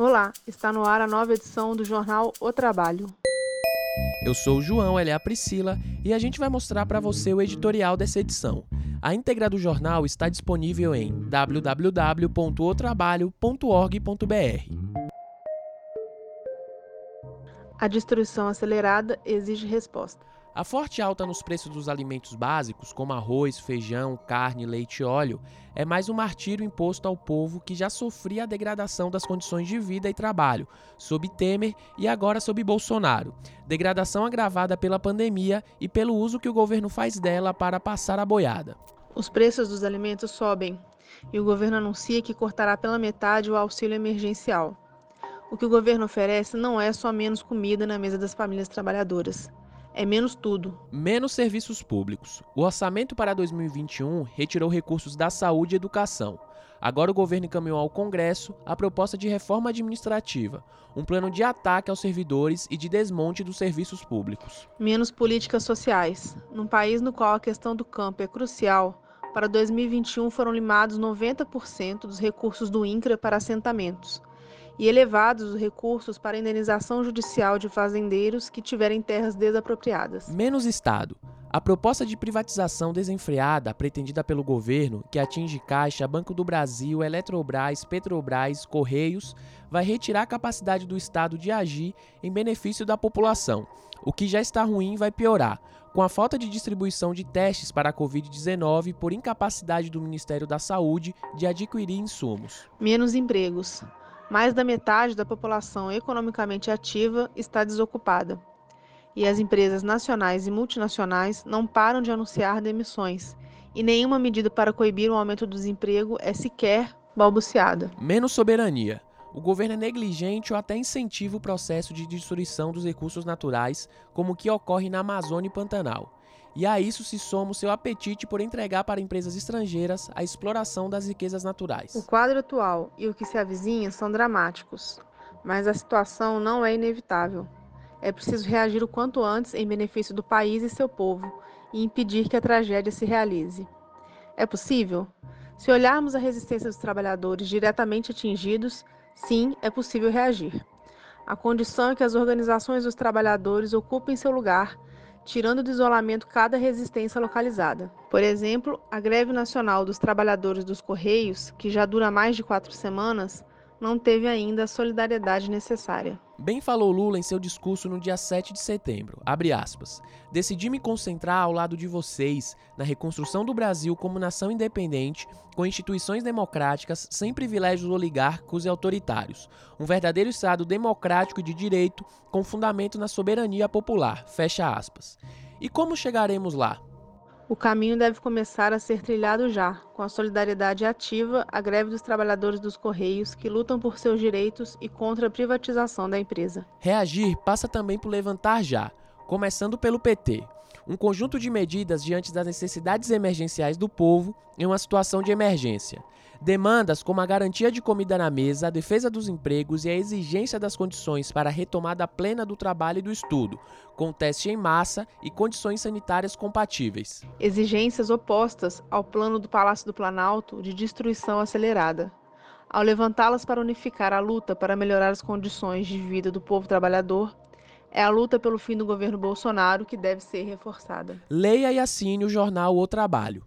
Olá, está no ar a nova edição do jornal O Trabalho. Eu sou o João, ela é a Priscila e a gente vai mostrar para você o editorial dessa edição. A íntegra do jornal está disponível em www.otrabalho.org.br. A destruição acelerada exige resposta. A forte alta nos preços dos alimentos básicos, como arroz, feijão, carne, leite e óleo, é mais um martírio imposto ao povo que já sofria a degradação das condições de vida e trabalho, sob Temer e agora sob Bolsonaro. Degradação agravada pela pandemia e pelo uso que o governo faz dela para passar a boiada. Os preços dos alimentos sobem e o governo anuncia que cortará pela metade o auxílio emergencial. O que o governo oferece não é só menos comida na mesa das famílias trabalhadoras é menos tudo. Menos serviços públicos. O orçamento para 2021 retirou recursos da saúde e educação. Agora o governo encaminhou ao Congresso a proposta de reforma administrativa, um plano de ataque aos servidores e de desmonte dos serviços públicos. Menos políticas sociais. Num país no qual a questão do campo é crucial, para 2021 foram limados 90% dos recursos do INCRA para assentamentos e elevados os recursos para indenização judicial de fazendeiros que tiverem terras desapropriadas. Menos Estado. A proposta de privatização desenfreada pretendida pelo governo, que atinge Caixa, Banco do Brasil, Eletrobras, Petrobras, Correios, vai retirar a capacidade do Estado de agir em benefício da população. O que já está ruim vai piorar, com a falta de distribuição de testes para a Covid-19 por incapacidade do Ministério da Saúde de adquirir insumos. Menos empregos mais da metade da população economicamente ativa está desocupada. E as empresas nacionais e multinacionais não param de anunciar demissões, e nenhuma medida para coibir o aumento do desemprego é sequer balbuciada. Menos soberania. O governo é negligente ou até incentiva o processo de destruição dos recursos naturais, como o que ocorre na Amazônia e Pantanal. E a isso se soma o seu apetite por entregar para empresas estrangeiras a exploração das riquezas naturais. O quadro atual e o que se avizinha são dramáticos, mas a situação não é inevitável. É preciso reagir o quanto antes em benefício do país e seu povo e impedir que a tragédia se realize. É possível? Se olharmos a resistência dos trabalhadores diretamente atingidos, sim, é possível reagir. A condição é que as organizações dos trabalhadores ocupem seu lugar tirando do isolamento cada resistência localizada. Por exemplo, a greve nacional dos trabalhadores dos Correios, que já dura mais de quatro semanas, não teve ainda a solidariedade necessária. Bem falou Lula em seu discurso no dia 7 de setembro. Decidi me concentrar ao lado de vocês na reconstrução do Brasil como nação independente, com instituições democráticas, sem privilégios oligárquicos e autoritários. Um verdadeiro Estado democrático e de direito, com fundamento na soberania popular. Fecha aspas. E como chegaremos lá? O caminho deve começar a ser trilhado já, com a solidariedade ativa, a greve dos trabalhadores dos Correios que lutam por seus direitos e contra a privatização da empresa. Reagir passa também por levantar já, começando pelo PT. Um conjunto de medidas diante das necessidades emergenciais do povo em uma situação de emergência. Demandas como a garantia de comida na mesa, a defesa dos empregos e a exigência das condições para a retomada plena do trabalho e do estudo, com teste em massa e condições sanitárias compatíveis. Exigências opostas ao plano do Palácio do Planalto de destruição acelerada. Ao levantá-las para unificar a luta para melhorar as condições de vida do povo trabalhador, é a luta pelo fim do governo Bolsonaro que deve ser reforçada. Leia e assine o jornal O Trabalho.